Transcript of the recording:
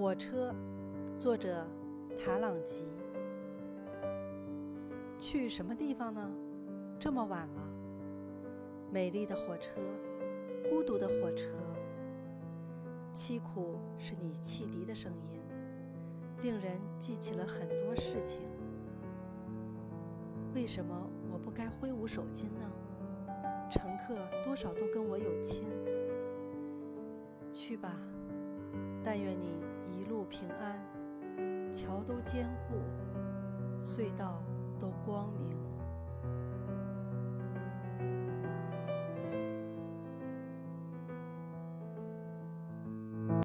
火车，作者塔朗吉。去什么地方呢？这么晚了。美丽的火车，孤独的火车，凄苦是你汽笛的声音，令人记起了很多事情。为什么我不该挥舞手巾呢？乘客多少都跟我有亲。去吧，但愿你平安，桥都坚固，隧道都光明。